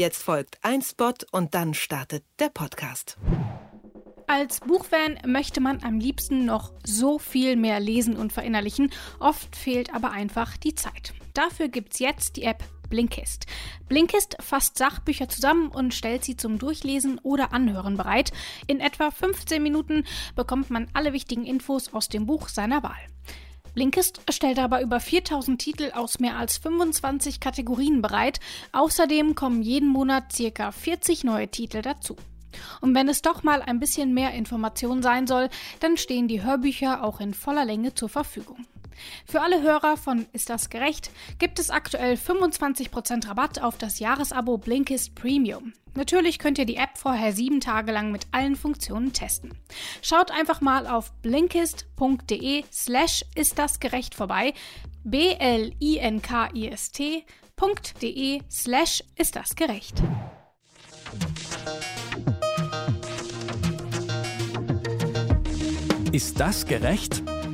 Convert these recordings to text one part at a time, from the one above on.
Jetzt folgt ein Spot und dann startet der Podcast. Als Buchfan möchte man am liebsten noch so viel mehr lesen und verinnerlichen. Oft fehlt aber einfach die Zeit. Dafür gibt's jetzt die App Blinkist. Blinkist fasst Sachbücher zusammen und stellt sie zum Durchlesen oder Anhören bereit. In etwa 15 Minuten bekommt man alle wichtigen Infos aus dem Buch seiner Wahl. Blinkist stellt aber über 4000 Titel aus mehr als 25 Kategorien bereit. Außerdem kommen jeden Monat circa 40 neue Titel dazu. Und wenn es doch mal ein bisschen mehr Information sein soll, dann stehen die Hörbücher auch in voller Länge zur Verfügung. Für alle Hörer von Ist das gerecht gibt es aktuell 25% Rabatt auf das Jahresabo Blinkist Premium. Natürlich könnt ihr die App vorher sieben Tage lang mit allen Funktionen testen. Schaut einfach mal auf blinkist.de slash ist das gerecht vorbei. B-L-I-N-K-I-S-T.de slash ist das gerecht. Ist das gerecht?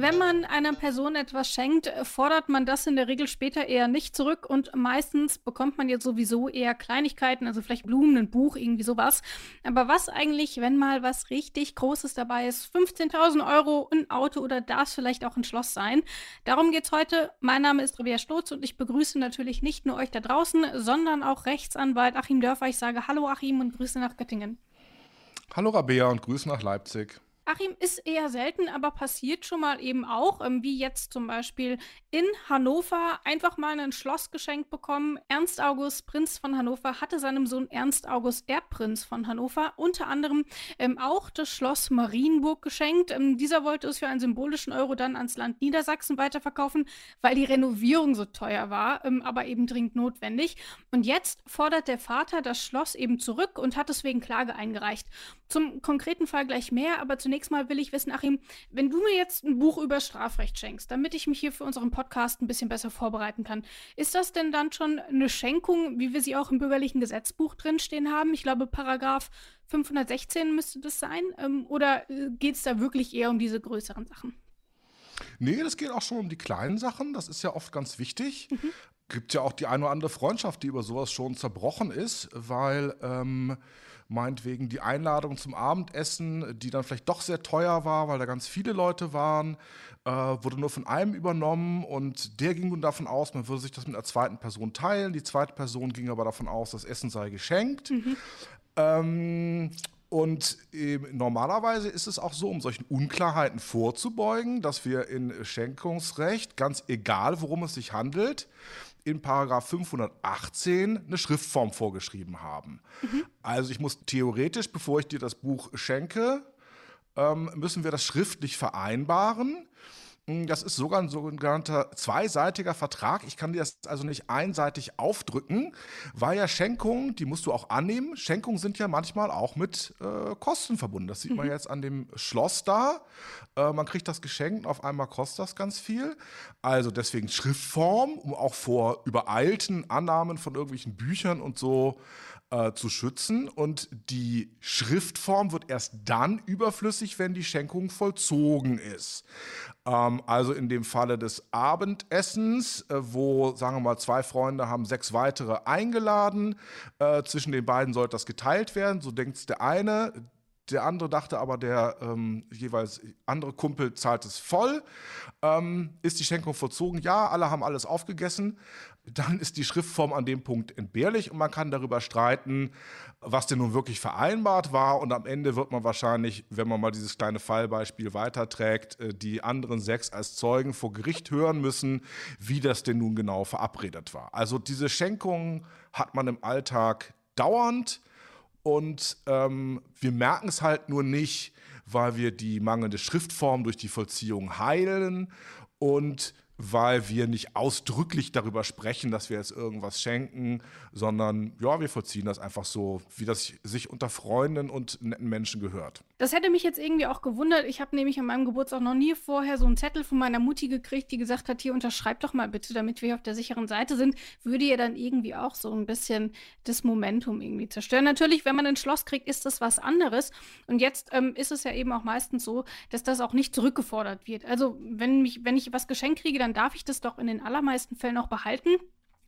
Wenn man einer Person etwas schenkt, fordert man das in der Regel später eher nicht zurück und meistens bekommt man jetzt sowieso eher Kleinigkeiten, also vielleicht Blumen, ein Buch, irgendwie sowas. Aber was eigentlich, wenn mal was richtig Großes dabei ist? 15.000 Euro, ein Auto oder darf es vielleicht auch ein Schloss sein? Darum geht's heute. Mein Name ist Revia Stotz und ich begrüße natürlich nicht nur euch da draußen, sondern auch Rechtsanwalt Achim Dörfer. Ich sage Hallo Achim und Grüße nach Göttingen. Hallo Rabea und Grüße nach Leipzig. Achim ist eher selten, aber passiert schon mal eben auch, ähm, wie jetzt zum Beispiel in Hannover einfach mal ein Schloss geschenkt bekommen. Ernst August, Prinz von Hannover, hatte seinem Sohn Ernst August, Erbprinz von Hannover, unter anderem ähm, auch das Schloss Marienburg geschenkt. Ähm, dieser wollte es für einen symbolischen Euro dann ans Land Niedersachsen weiterverkaufen, weil die Renovierung so teuer war, ähm, aber eben dringend notwendig. Und jetzt fordert der Vater das Schloss eben zurück und hat deswegen Klage eingereicht. Zum konkreten Fall gleich mehr, aber zunächst zunächst mal will ich wissen, Achim, wenn du mir jetzt ein Buch über Strafrecht schenkst, damit ich mich hier für unseren Podcast ein bisschen besser vorbereiten kann, ist das denn dann schon eine Schenkung, wie wir sie auch im bürgerlichen Gesetzbuch drinstehen haben? Ich glaube, Paragraph 516 müsste das sein. Ähm, oder äh, geht es da wirklich eher um diese größeren Sachen? Nee, das geht auch schon um die kleinen Sachen. Das ist ja oft ganz wichtig. Mhm. Gibt ja auch die eine oder andere Freundschaft, die über sowas schon zerbrochen ist, weil ähm, meinetwegen die Einladung zum Abendessen, die dann vielleicht doch sehr teuer war, weil da ganz viele Leute waren, äh, wurde nur von einem übernommen und der ging nun davon aus, man würde sich das mit einer zweiten Person teilen. Die zweite Person ging aber davon aus, das Essen sei geschenkt. Mhm. Ähm, und äh, normalerweise ist es auch so, um solchen Unklarheiten vorzubeugen, dass wir in Schenkungsrecht, ganz egal worum es sich handelt, in Paragraph 518 eine Schriftform vorgeschrieben haben. Mhm. Also ich muss theoretisch, bevor ich dir das Buch schenke, ähm, müssen wir das schriftlich vereinbaren. Hm, das ist sogar ein sogenannter zweiseitiger Vertrag. Ich kann dir das also nicht einseitig aufdrücken, weil ja Schenkungen, die musst du auch annehmen. Schenkungen sind ja manchmal auch mit äh, Kosten verbunden. Das sieht man mhm. jetzt an dem Schloss da. Äh, man kriegt das geschenkt, auf einmal kostet das ganz viel. Also deswegen Schriftform, um auch vor übereilten Annahmen von irgendwelchen Büchern und so äh, zu schützen. Und die Schriftform wird erst dann überflüssig, wenn die Schenkung vollzogen ist. Ähm, also in dem Falle des Abendessens, äh, wo, sagen wir mal, zwei Freunde haben sechs weitere eingeladen. Äh, zwischen den beiden sollte das geteilt werden. So denkt es der eine. Der andere dachte aber, der ähm, jeweils andere Kumpel zahlt es voll. Ähm, ist die Schenkung vollzogen? Ja, alle haben alles aufgegessen dann ist die Schriftform an dem Punkt entbehrlich und man kann darüber streiten, was denn nun wirklich vereinbart war. Und am Ende wird man wahrscheinlich, wenn man mal dieses kleine Fallbeispiel weiterträgt, äh, die anderen sechs als Zeugen vor Gericht hören müssen, wie das denn nun genau verabredet war. Also diese Schenkung hat man im Alltag dauernd und ähm, wir merken es halt nur nicht, weil wir die mangelnde Schriftform durch die Vollziehung heilen. Und weil wir nicht ausdrücklich darüber sprechen, dass wir jetzt irgendwas schenken, sondern ja, wir vollziehen das einfach so, wie das sich unter Freunden und netten Menschen gehört. Das hätte mich jetzt irgendwie auch gewundert. Ich habe nämlich an meinem Geburtstag noch nie vorher so einen Zettel von meiner Mutti gekriegt, die gesagt hat, hier unterschreib doch mal bitte, damit wir auf der sicheren Seite sind. Würde ihr dann irgendwie auch so ein bisschen das Momentum irgendwie zerstören. Natürlich, wenn man ein Schloss kriegt, ist das was anderes. Und jetzt ähm, ist es ja eben auch meistens so, dass das auch nicht zurückgefordert wird. Also wenn, mich, wenn ich was geschenkt kriege, dann dann darf ich das doch in den allermeisten Fällen auch behalten.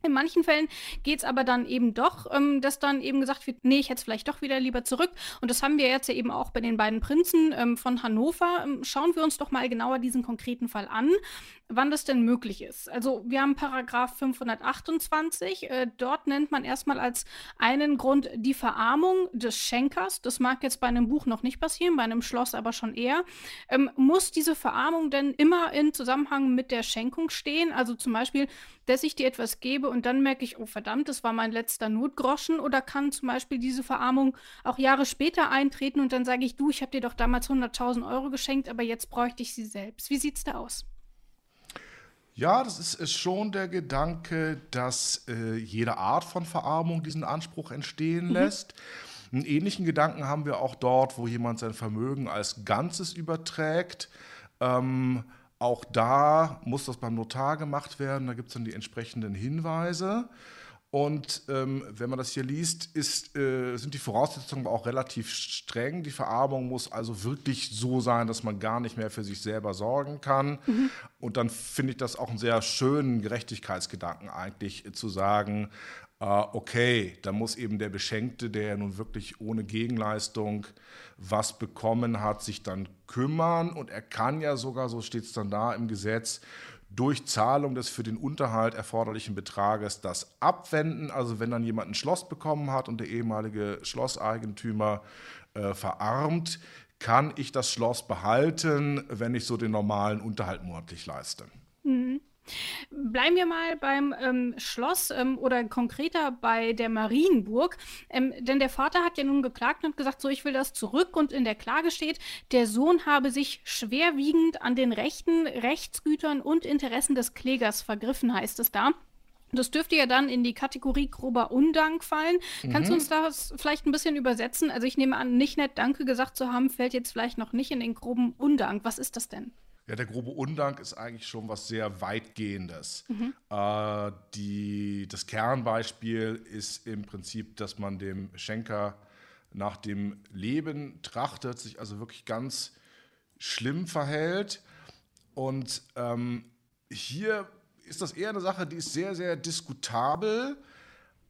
In manchen Fällen geht es aber dann eben doch, ähm, dass dann eben gesagt wird, nee, ich hätte es vielleicht doch wieder lieber zurück. Und das haben wir jetzt ja eben auch bei den beiden Prinzen ähm, von Hannover. Ähm, schauen wir uns doch mal genauer diesen konkreten Fall an wann das denn möglich ist. Also wir haben Paragraph 528. Äh, dort nennt man erstmal als einen Grund die Verarmung des Schenkers. Das mag jetzt bei einem Buch noch nicht passieren, bei einem Schloss aber schon eher. Ähm, muss diese Verarmung denn immer in Zusammenhang mit der Schenkung stehen? Also zum Beispiel, dass ich dir etwas gebe und dann merke ich, oh verdammt, das war mein letzter Notgroschen. Oder kann zum Beispiel diese Verarmung auch Jahre später eintreten und dann sage ich, du, ich habe dir doch damals 100.000 Euro geschenkt, aber jetzt bräuchte ich sie selbst. Wie sieht es da aus? Ja, das ist, schon der Gedanke, dass äh, jede Art von Verarmung diesen Anspruch entstehen mhm. lässt. Einen ähnlichen Gedanken haben wir auch dort, wo jemand sein Vermögen als Ganzes überträgt. Ähm, auch da muss das beim Notar gemacht werden. Da gibt es dann die entsprechenden Hinweise. Und ähm, wenn man das hier liest, ist, äh, sind die Voraussetzungen auch relativ streng. Die Verarmung muss also wirklich so sein, dass man gar nicht mehr für sich selber sorgen kann. Mhm. Und dann finde ich das auch einen sehr schönen Gerechtigkeitsgedanken eigentlich äh, zu sagen, okay, da muss eben der Beschenkte, der ja nun wirklich ohne Gegenleistung was bekommen hat, sich dann kümmern. Und er kann ja sogar, so steht es dann da im Gesetz, durch Zahlung des für den Unterhalt erforderlichen Betrages das abwenden. Also wenn dann jemand ein Schloss bekommen hat und der ehemalige Schlosseigentümer äh, verarmt, kann ich das Schloss behalten, wenn ich so den normalen Unterhalt monatlich leiste. Bleiben wir mal beim ähm, Schloss ähm, oder konkreter bei der Marienburg. Ähm, denn der Vater hat ja nun geklagt und gesagt, so ich will das zurück. Und in der Klage steht, der Sohn habe sich schwerwiegend an den Rechten, Rechtsgütern und Interessen des Klägers vergriffen, heißt es da. Das dürfte ja dann in die Kategorie grober Undank fallen. Mhm. Kannst du mhm. uns das vielleicht ein bisschen übersetzen? Also ich nehme an, nicht nett Danke gesagt zu haben, fällt jetzt vielleicht noch nicht in den groben Undank. Was ist das denn? Ja, der grobe Undank ist eigentlich schon was sehr weitgehendes. Mhm. Äh, die, das Kernbeispiel ist im Prinzip, dass man dem Schenker nach dem Leben trachtet, sich also wirklich ganz schlimm verhält. Und ähm, hier ist das eher eine Sache, die ist sehr, sehr diskutabel.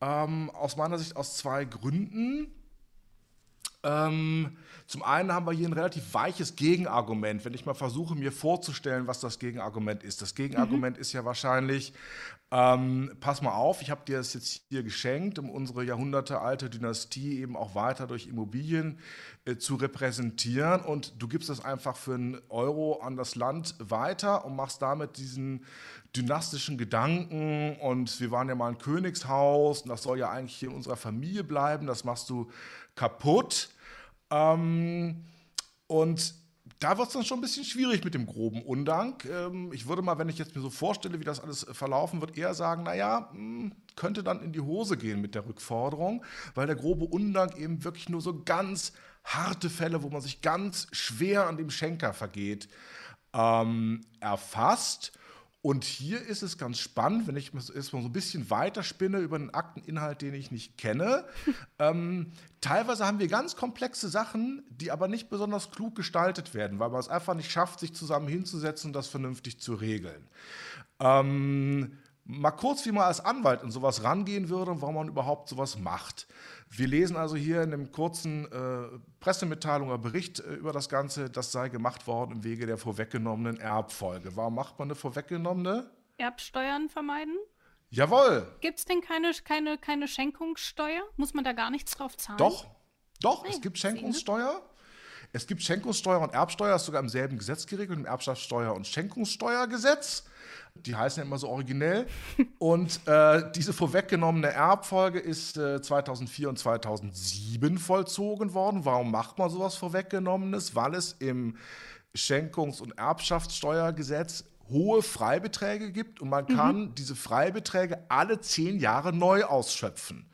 Ähm, aus meiner Sicht aus zwei Gründen. Ähm, zum einen haben wir hier ein relativ weiches Gegenargument, wenn ich mal versuche, mir vorzustellen, was das Gegenargument ist. Das Gegenargument mhm. ist ja wahrscheinlich, ähm, pass mal auf, ich habe dir das jetzt hier geschenkt, um unsere jahrhundertealte Dynastie eben auch weiter durch Immobilien äh, zu repräsentieren. Und du gibst das einfach für einen Euro an das Land weiter und machst damit diesen dynastischen Gedanken. Und wir waren ja mal ein Königshaus und das soll ja eigentlich hier in unserer Familie bleiben. Das machst du kaputt. Ähm, und da wird es dann schon ein bisschen schwierig mit dem groben Undank. Ähm, ich würde mal, wenn ich jetzt mir so vorstelle, wie das alles verlaufen wird, eher sagen, naja, hm, könnte dann in die Hose gehen mit der Rückforderung, weil der grobe Undank eben wirklich nur so ganz harte Fälle, wo man sich ganz schwer an dem Schenker vergeht, ähm, erfasst. Und hier ist es ganz spannend, wenn ich jetzt mal so ein bisschen weiterspinne über einen Akteninhalt, den ich nicht kenne. ähm, teilweise haben wir ganz komplexe Sachen, die aber nicht besonders klug gestaltet werden, weil man es einfach nicht schafft, sich zusammen hinzusetzen und das vernünftig zu regeln. Ähm, mal kurz, wie man als Anwalt in sowas rangehen würde und warum man überhaupt sowas macht. Wir lesen also hier in einem kurzen äh, Pressemitteilung oder Bericht äh, über das Ganze, das sei gemacht worden im Wege der vorweggenommenen Erbfolge. Warum macht man eine vorweggenommene? Erbsteuern vermeiden? Jawohl. Gibt es denn keine, keine, keine Schenkungssteuer? Muss man da gar nichts drauf zahlen? Doch, doch, nee, es gibt Schenkungssteuer. Es gibt Schenkungssteuer und Erbsteuer, das ist sogar im selben Gesetz geregelt, im Erbschaftssteuer- und Schenkungssteuergesetz. Die heißen ja immer so originell. Und äh, diese vorweggenommene Erbfolge ist äh, 2004 und 2007 vollzogen worden. Warum macht man sowas Vorweggenommenes? Weil es im Schenkungs- und Erbschaftssteuergesetz hohe Freibeträge gibt und man kann mhm. diese Freibeträge alle zehn Jahre neu ausschöpfen.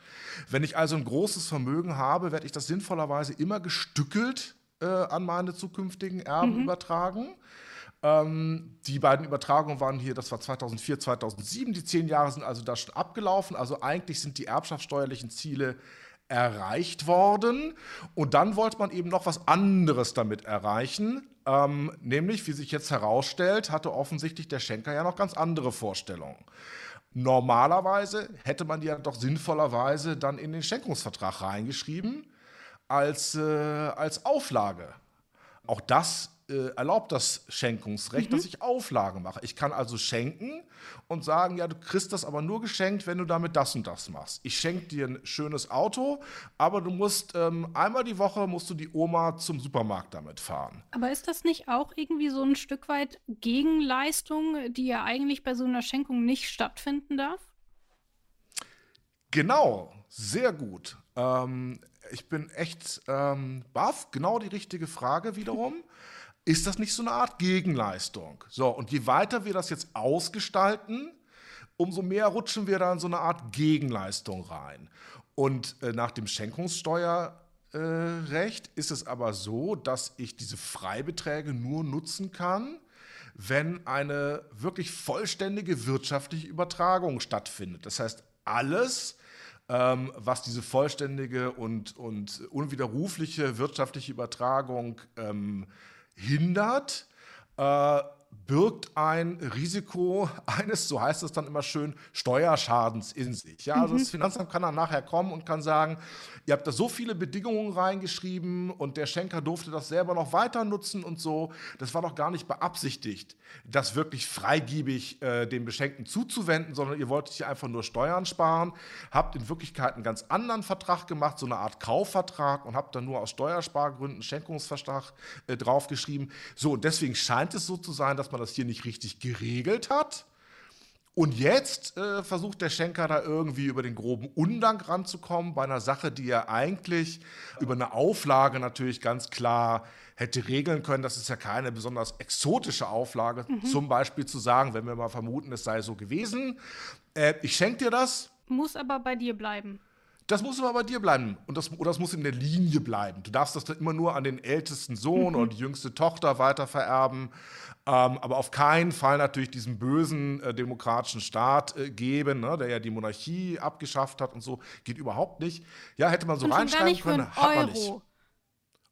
Wenn ich also ein großes Vermögen habe, werde ich das sinnvollerweise immer gestückelt äh, an meine zukünftigen Erben mhm. übertragen. Ähm, die beiden Übertragungen waren hier, das war 2004, 2007. Die zehn Jahre sind also da schon abgelaufen. Also eigentlich sind die erbschaftssteuerlichen Ziele erreicht worden. Und dann wollte man eben noch was anderes damit erreichen. Ähm, nämlich, wie sich jetzt herausstellt, hatte offensichtlich der Schenker ja noch ganz andere Vorstellungen. Normalerweise hätte man die ja doch sinnvollerweise dann in den Schenkungsvertrag reingeschrieben als, äh, als Auflage. Auch das äh, erlaubt das Schenkungsrecht, mhm. dass ich Auflagen mache. Ich kann also schenken und sagen, ja, du kriegst das aber nur geschenkt, wenn du damit das und das machst. Ich schenke dir ein schönes Auto, aber du musst ähm, einmal die Woche musst du die Oma zum Supermarkt damit fahren. Aber ist das nicht auch irgendwie so ein Stück weit Gegenleistung, die ja eigentlich bei so einer Schenkung nicht stattfinden darf? Genau, sehr gut. Ähm, ich bin echt ähm, baff, genau die richtige Frage wiederum. ist das nicht so eine Art Gegenleistung? So, und je weiter wir das jetzt ausgestalten, umso mehr rutschen wir da in so eine Art Gegenleistung rein. Und äh, nach dem Schenkungssteuerrecht äh, ist es aber so, dass ich diese Freibeträge nur nutzen kann, wenn eine wirklich vollständige wirtschaftliche Übertragung stattfindet. Das heißt, alles, ähm, was diese vollständige und, und unwiderrufliche wirtschaftliche Übertragung ähm, hindert, äh, birgt ein Risiko eines, so heißt es dann immer schön, Steuerschadens in sich. Ja, also mhm. das Finanzamt kann dann nachher kommen und kann sagen, ihr habt da so viele Bedingungen reingeschrieben und der Schenker durfte das selber noch weiter nutzen und so. Das war doch gar nicht beabsichtigt, das wirklich freigiebig äh, dem Beschenkten zuzuwenden, sondern ihr wolltet hier einfach nur Steuern sparen, habt in Wirklichkeit einen ganz anderen Vertrag gemacht, so eine Art Kaufvertrag und habt dann nur aus Steuerspargründen Schenkungsvertrag äh, draufgeschrieben. So, und deswegen scheint es so zu sein, dass man das hier nicht richtig geregelt hat. Und jetzt äh, versucht der Schenker da irgendwie über den groben Undank ranzukommen bei einer Sache, die er eigentlich über eine Auflage natürlich ganz klar hätte regeln können. Das ist ja keine besonders exotische Auflage. Mhm. Zum Beispiel zu sagen, wenn wir mal vermuten, es sei so gewesen, äh, ich schenke dir das. Muss aber bei dir bleiben. Das muss aber bei dir bleiben und das, oder das muss in der Linie bleiben. Du darfst das dann immer nur an den ältesten Sohn mhm. oder die jüngste Tochter weiter vererben, ähm, aber auf keinen Fall natürlich diesen bösen äh, demokratischen Staat äh, geben, ne, der ja die Monarchie abgeschafft hat und so. Geht überhaupt nicht. Ja, hätte man so reinschreiben können, hat man nicht.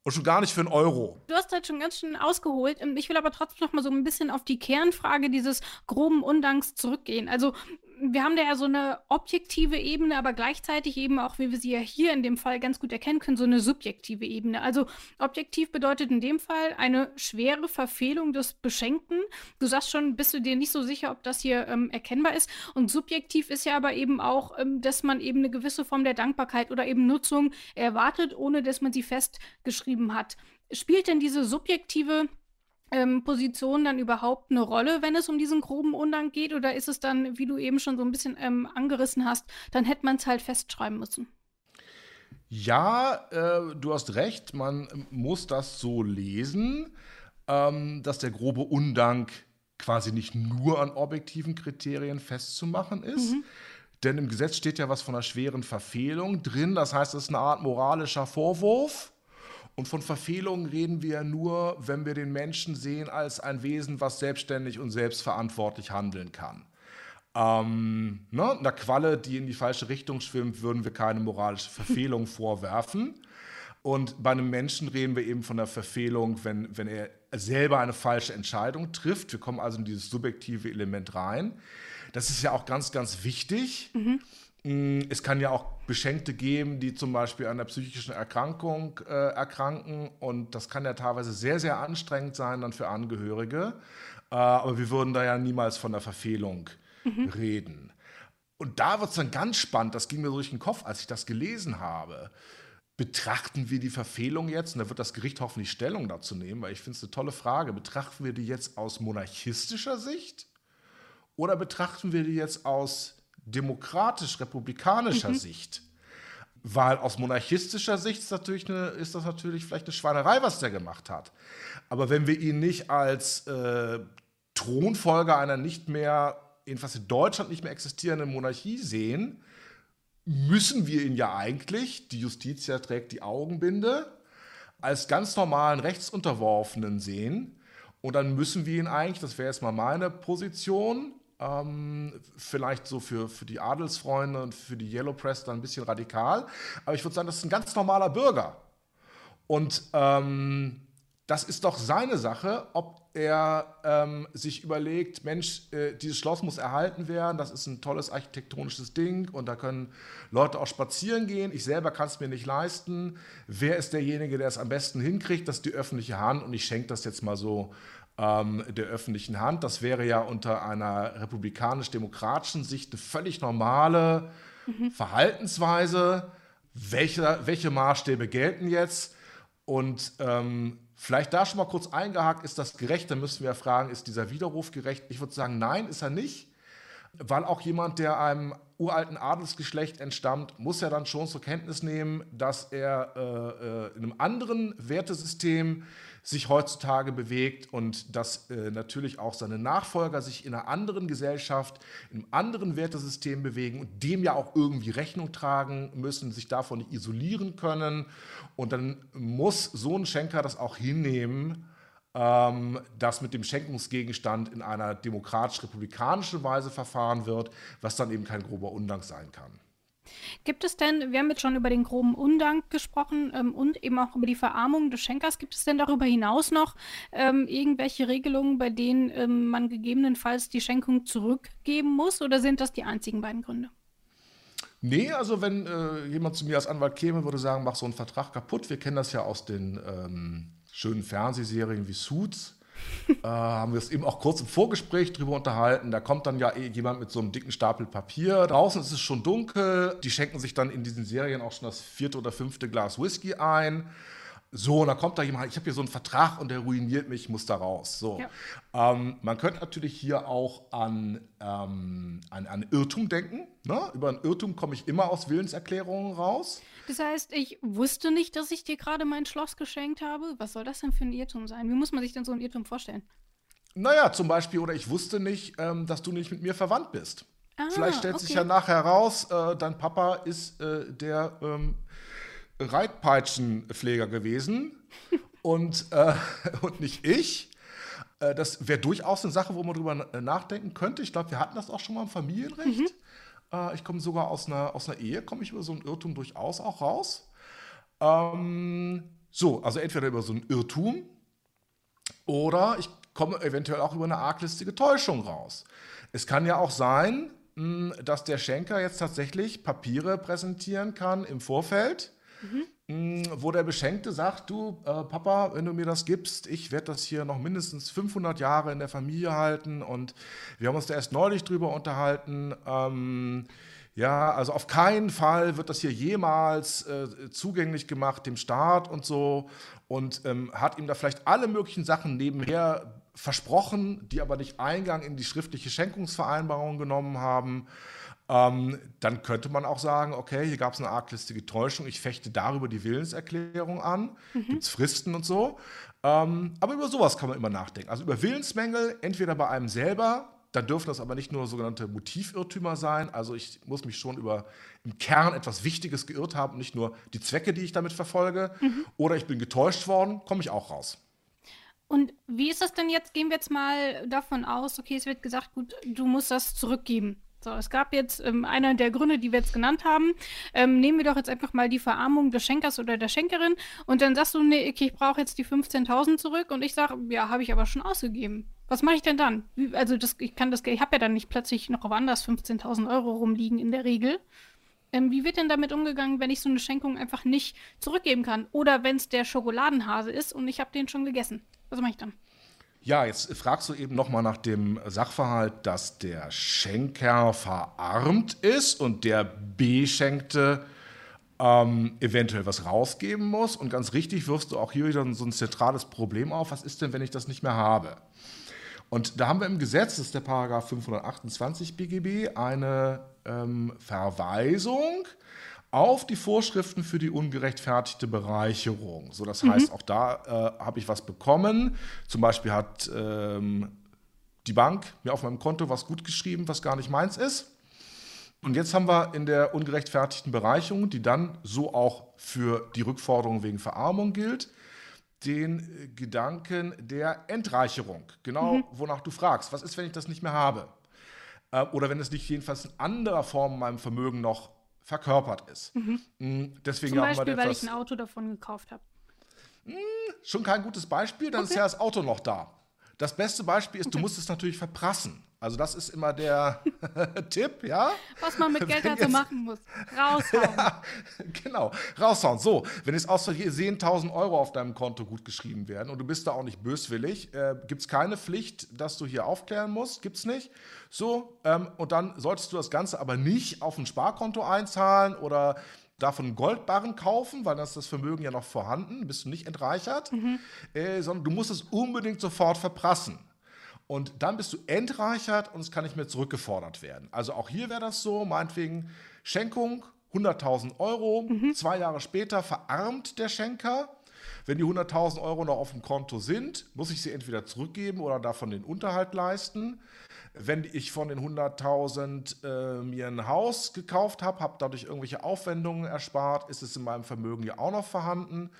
Und schon gar nicht für einen Euro. Du hast halt schon ganz schön ausgeholt. Ähm, ich will aber trotzdem noch mal so ein bisschen auf die Kernfrage dieses groben Undanks zurückgehen. Also wir haben da ja so eine objektive Ebene, aber gleichzeitig eben auch, wie wir sie ja hier in dem Fall ganz gut erkennen können, so eine subjektive Ebene. Also objektiv bedeutet in dem Fall eine schwere Verfehlung des Beschenkten. Du sagst schon, bist du dir nicht so sicher, ob das hier ähm, erkennbar ist. Und subjektiv ist ja aber eben auch, ähm, dass man eben eine gewisse Form der Dankbarkeit oder eben Nutzung erwartet, ohne dass man sie festgeschrieben hat. Spielt denn diese subjektive ähm, Position dann überhaupt eine Rolle, wenn es um diesen groben Undank geht? Oder ist es dann, wie du eben schon so ein bisschen ähm, angerissen hast, dann hätte man es halt festschreiben müssen? Ja, äh, du hast recht, man muss das so lesen, ähm, dass der grobe Undank quasi nicht nur an objektiven Kriterien festzumachen ist. Mhm. Denn im Gesetz steht ja was von einer schweren Verfehlung drin. Das heißt, es ist eine Art moralischer Vorwurf. Und von Verfehlungen reden wir nur, wenn wir den Menschen sehen als ein Wesen, was selbstständig und selbstverantwortlich handeln kann. Ähm, ne, einer Qualle, die in die falsche Richtung schwimmt, würden wir keine moralische Verfehlung vorwerfen. Und bei einem Menschen reden wir eben von der Verfehlung, wenn, wenn er selber eine falsche Entscheidung trifft. Wir kommen also in dieses subjektive Element rein. Das ist ja auch ganz, ganz wichtig. Mhm. Mm, es kann ja auch Beschenkte geben, die zum Beispiel an einer psychischen Erkrankung äh, erkranken. Und das kann ja teilweise sehr, sehr anstrengend sein dann für Angehörige. Äh, aber wir würden da ja niemals von der Verfehlung mhm. reden. Und da wird es dann ganz spannend, das ging mir so durch den Kopf, als ich das gelesen habe. Betrachten wir die Verfehlung jetzt, und da wird das Gericht hoffentlich Stellung dazu nehmen, weil ich finde es eine tolle Frage, betrachten wir die jetzt aus monarchistischer Sicht oder betrachten wir die jetzt aus demokratisch-republikanischer mhm. Sicht. Weil aus monarchistischer Sicht ist, natürlich eine, ist, das natürlich vielleicht eine Schweinerei, was der gemacht hat. Aber wenn wir ihn nicht als äh, Thronfolger einer nicht mehr, jedenfalls in Deutschland nicht mehr existierenden Monarchie sehen, müssen wir ihn ja eigentlich, die Justitia trägt die Augenbinde, als ganz normalen Rechtsunterworfenen sehen. Und dann müssen wir ihn eigentlich, das wäre jetzt mal meine Position, ähm, vielleicht so für, für die Adelsfreunde und für die Yellow Press dann ein bisschen radikal, aber ich würde sagen, das ist ein ganz normaler Bürger. Und ähm, das ist doch seine Sache, ob er ähm, sich überlegt, Mensch, äh, dieses Schloss muss erhalten werden, das ist ein tolles architektonisches Ding und da können Leute auch spazieren gehen. Ich selber kann es mir nicht leisten. Wer ist derjenige, der es am besten hinkriegt? Das ist die öffentliche Hand und ich schenke das jetzt mal so ähm, der öffentlichen Hand. Das wäre ja unter einer republikanisch-demokratischen Sicht eine völlig normale mhm. Verhaltensweise. Welche, welche Maßstäbe gelten jetzt? Und ähm, vielleicht da schon mal kurz eingehakt, ist das gerecht? Dann müssen wir ja fragen, ist dieser Widerruf gerecht? Ich würde sagen, nein, ist er nicht. Weil auch jemand, der einem uralten Adelsgeschlecht entstammt, muss ja dann schon zur Kenntnis nehmen, dass er äh, äh in einem anderen Wertesystem sich heutzutage bewegt und dass äh, natürlich auch seine Nachfolger sich in einer anderen Gesellschaft, in einem anderen Wertesystem bewegen und dem ja auch irgendwie Rechnung tragen müssen, sich davon nicht isolieren können. Und dann muss so ein Schenker das auch hinnehmen, ähm, dass mit dem Schenkungsgegenstand in einer demokratisch-republikanischen Weise verfahren wird, was dann eben kein grober Undank sein kann. Gibt es denn, wir haben jetzt schon über den groben Undank gesprochen ähm, und eben auch über die Verarmung des Schenkers, gibt es denn darüber hinaus noch ähm, irgendwelche Regelungen, bei denen ähm, man gegebenenfalls die Schenkung zurückgeben muss oder sind das die einzigen beiden Gründe? Nee, also wenn äh, jemand zu mir als Anwalt käme, würde sagen, mach so einen Vertrag kaputt. Wir kennen das ja aus den ähm, schönen Fernsehserien wie Suits äh, haben wir es eben auch kurz im Vorgespräch drüber unterhalten. Da kommt dann ja eh jemand mit so einem dicken Stapel Papier. Draußen ist es schon dunkel. Die schenken sich dann in diesen Serien auch schon das vierte oder fünfte Glas Whisky ein. So, und dann kommt da jemand, ich habe hier so einen Vertrag und der ruiniert mich, ich muss da raus. So. Ja. Ähm, man könnte natürlich hier auch an, ähm, an, an Irrtum denken. Ne? Über einen Irrtum komme ich immer aus Willenserklärungen raus. Das heißt, ich wusste nicht, dass ich dir gerade mein Schloss geschenkt habe. Was soll das denn für ein Irrtum sein? Wie muss man sich denn so ein Irrtum vorstellen? Naja, zum Beispiel, oder ich wusste nicht, ähm, dass du nicht mit mir verwandt bist. Ah, Vielleicht stellt okay. sich ja nachher raus, äh, dein Papa ist äh, der ähm, Reitpeitschenpfleger gewesen und, äh, und nicht ich. Äh, das wäre durchaus eine Sache, wo man drüber äh, nachdenken könnte. Ich glaube, wir hatten das auch schon mal im Familienrecht. Mhm. Äh, ich komme sogar aus einer, aus einer Ehe, komme ich über so einen Irrtum durchaus auch raus. Ähm, so, also entweder über so ein Irrtum oder ich komme eventuell auch über eine arglistige Täuschung raus. Es kann ja auch sein, hm, dass der Schenker jetzt tatsächlich Papiere präsentieren kann im Vorfeld, mhm. Wo der Beschenkte sagt, du äh, Papa, wenn du mir das gibst, ich werde das hier noch mindestens 500 Jahre in der Familie halten und wir haben uns da erst neulich drüber unterhalten. Ähm, ja, also auf keinen Fall wird das hier jemals äh, zugänglich gemacht dem Staat und so und ähm, hat ihm da vielleicht alle möglichen Sachen nebenher versprochen, die aber nicht Eingang in die schriftliche Schenkungsvereinbarung genommen haben. Ähm, dann könnte man auch sagen, okay, hier gab es eine arglistige Täuschung, ich fechte darüber die Willenserklärung an, mhm. gibt es Fristen und so. Ähm, aber über sowas kann man immer nachdenken. Also über Willensmängel, entweder bei einem selber, dann dürfen das aber nicht nur sogenannte Motivirrtümer sein. Also ich muss mich schon über im Kern etwas Wichtiges geirrt haben und nicht nur die Zwecke, die ich damit verfolge. Mhm. Oder ich bin getäuscht worden, komme ich auch raus. Und wie ist das denn jetzt? Gehen wir jetzt mal davon aus, okay, es wird gesagt, gut, du musst das zurückgeben. So, es gab jetzt ähm, einer der Gründe, die wir jetzt genannt haben. Ähm, nehmen wir doch jetzt einfach mal die Verarmung des Schenkers oder der Schenkerin und dann sagst du, nee, okay, ich brauche jetzt die 15.000 zurück und ich sage, ja, habe ich aber schon ausgegeben. Was mache ich denn dann? Wie, also das, ich kann das, ich habe ja dann nicht plötzlich noch woanders 15.000 Euro rumliegen in der Regel. Ähm, wie wird denn damit umgegangen, wenn ich so eine Schenkung einfach nicht zurückgeben kann? Oder wenn es der Schokoladenhase ist und ich habe den schon gegessen? Was mache ich dann? Ja, jetzt fragst du eben nochmal nach dem Sachverhalt, dass der Schenker verarmt ist und der Beschenkte ähm, eventuell was rausgeben muss. Und ganz richtig wirfst du auch hier wieder so ein zentrales Problem auf. Was ist denn, wenn ich das nicht mehr habe? Und da haben wir im Gesetz, das ist der Paragraph 528 BGB, eine ähm, Verweisung auf die Vorschriften für die ungerechtfertigte Bereicherung. So, das mhm. heißt, auch da äh, habe ich was bekommen. Zum Beispiel hat ähm, die Bank mir auf meinem Konto was gut geschrieben, was gar nicht meins ist. Und jetzt haben wir in der ungerechtfertigten Bereicherung, die dann so auch für die Rückforderung wegen Verarmung gilt, den Gedanken der Entreicherung. Genau, mhm. wonach du fragst. Was ist, wenn ich das nicht mehr habe? Äh, oder wenn es nicht jedenfalls in anderer Form in meinem Vermögen noch verkörpert ist. Mhm. Mm, deswegen Zum Beispiel, weil ich ein Auto davon gekauft habe. Mm, schon kein gutes Beispiel, dann okay. ist ja das Auto noch da. Das beste Beispiel ist, du musst es natürlich verprassen. Also das ist immer der Tipp, ja? Was man mit Geld also machen muss. Raushauen. Ja, genau, raushauen. So, wenn es aus Versehen 1000 Euro auf deinem Konto gut geschrieben werden und du bist da auch nicht böswillig, äh, gibt es keine Pflicht, dass du hier aufklären musst, gibt es nicht. So, ähm, und dann solltest du das Ganze aber nicht auf ein Sparkonto einzahlen oder davon Goldbarren kaufen, weil dann ist das Vermögen ja noch vorhanden, bist du nicht entreichert, mhm. äh, sondern du musst es unbedingt sofort verprassen. Und dann bist du entreichert und es kann nicht mehr zurückgefordert werden. Also auch hier wäre das so, meinetwegen Schenkung, 100.000 Euro, mhm. zwei Jahre später verarmt der Schenker. Wenn die 100.000 Euro noch auf dem Konto sind, muss ich sie entweder zurückgeben oder davon den Unterhalt leisten. Wenn ich von den 100.000 äh, mir ein Haus gekauft habe, habe dadurch irgendwelche Aufwendungen erspart, ist es in meinem Vermögen ja auch noch vorhanden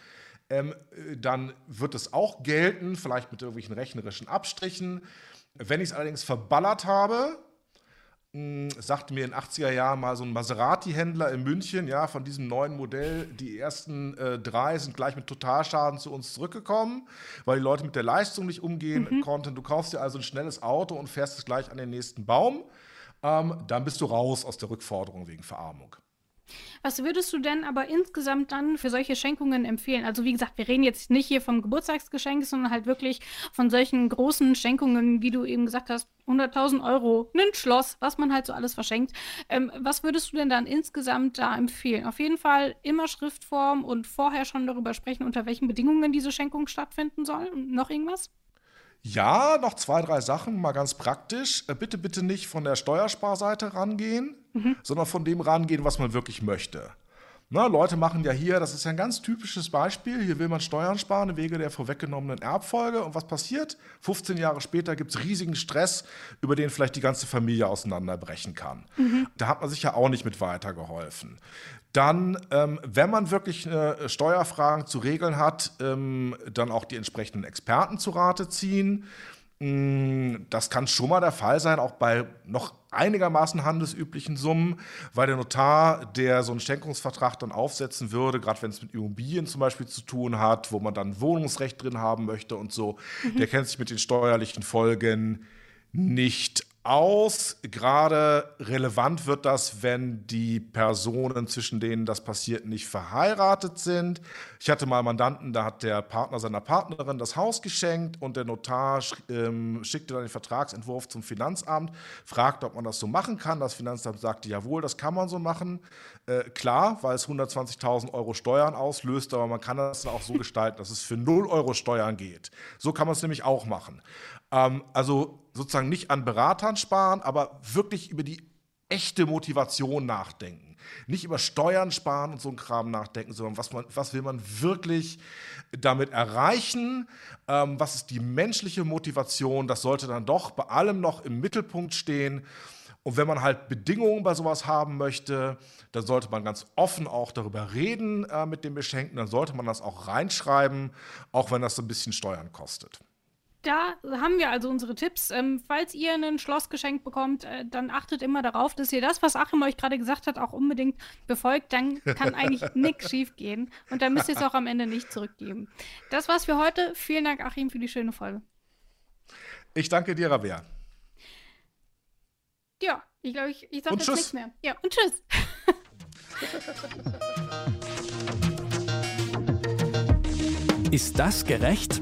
ähm, äh, dann wird es auch gelten, vielleicht mit irgendwelchen rechnerischen Abstrichen. Wenn ich es allerdings verballert habe, mh, hm, sagte mir in den 80er Jahren mal so ein Maserati-Händler in München, ja, von diesem neuen Modell, die ersten äh, drei sind gleich mit Totalschaden zu uns zurückgekommen, weil die Leute mit der Leistung nicht umgehen mhm. konnten. Du kaufst dir also ein schnelles Auto und fährst es gleich an den nächsten Baum. Ähm, dann bist du raus aus der Rückforderung wegen Verarmung. Was würdest du denn aber insgesamt dann für solche Schenkungen empfehlen? Also wie gesagt, wir reden jetzt nicht hier vom Geburtstagsgeschenk, sondern halt wirklich von solchen großen Schenkungen, wie du eben gesagt hast, 100.000 Euro, ein Schloss, was man halt so alles verschenkt. Ähm, was würdest du denn dann insgesamt da empfehlen? Auf jeden Fall immer Schriftform und vorher schon darüber sprechen, unter welchen Bedingungen diese Schenkung stattfinden soll. Noch irgendwas? Ja, noch zwei, drei Sachen, mal ganz praktisch. Äh, bitte, bitte nicht von der Steuersparseite rangehen, mhm. sondern von dem rangehen, was man wirklich möchte. Na, Leute machen ja hier, das ist ja ein ganz typisches Beispiel, hier will man Steuern sparen im Wege der vorweggenommenen Erbfolge. Und was passiert? 15 Jahre später gibt es riesigen Stress, über den vielleicht die ganze Familie auseinanderbrechen kann. Mhm. Da hat man sich ja auch nicht mit weitergeholfen. Dann, ähm, wenn man wirklich äh, Steuerfragen zu regeln hat, ähm, dann auch die entsprechenden Experten zu Rate ziehen. Mm, das kann schon mal der Fall sein, auch bei noch einigermaßen handelsüblichen Summen, weil der Notar, der so einen Schenkungsvertrag dann aufsetzen würde, gerade wenn es mit Immobilien zum Beispiel zu tun hat, wo man dann Wohnungsrecht drin haben möchte und so, mhm. der kennt sich mit den steuerlichen Folgen nicht aus. Gerade relevant wird das, wenn die Personen, zwischen denen das passiert, nicht verheiratet sind. Ich hatte mal einen Mandanten, da hat der Partner seiner Partnerin das Haus geschenkt und der Notar ähm, schickte dann den Vertragsentwurf zum Finanzamt, fragte, ob man das so machen kann. Das Finanzamt sagte, jawohl, das kann man so machen. Äh, klar, weil es 120.000 Euro Steuern auslöst, aber man kann das dann auch so gestalten, dass es für 0 Euro Steuern geht. So kann man es nämlich auch machen. Ähm, also sozusagen nicht an Beratern sparen, aber wirklich über die echte Motivation nachdenken. Nicht über Steuern sparen und so ein Kram nachdenken, sondern was, man, was will man wirklich damit erreichen? Ähm, was ist die menschliche Motivation? Das sollte dann doch bei allem noch im Mittelpunkt stehen. Und wenn man halt Bedingungen bei sowas haben möchte, dann sollte man ganz offen auch darüber reden äh, mit dem Beschenkten. Dann sollte man das auch reinschreiben, auch wenn das so ein bisschen Steuern kostet da haben wir also unsere Tipps. Ähm, falls ihr ein Schloss geschenkt bekommt, äh, dann achtet immer darauf, dass ihr das, was Achim euch gerade gesagt hat, auch unbedingt befolgt. Dann kann eigentlich nichts schief gehen. Und dann müsst ihr es auch am Ende nicht zurückgeben. Das war's für heute. Vielen Dank, Achim, für die schöne Folge. Ich danke dir, Rabea. Ja, ich glaube, ich, ich sage jetzt tschüss. nichts mehr. Ja, und tschüss. Ist das gerecht?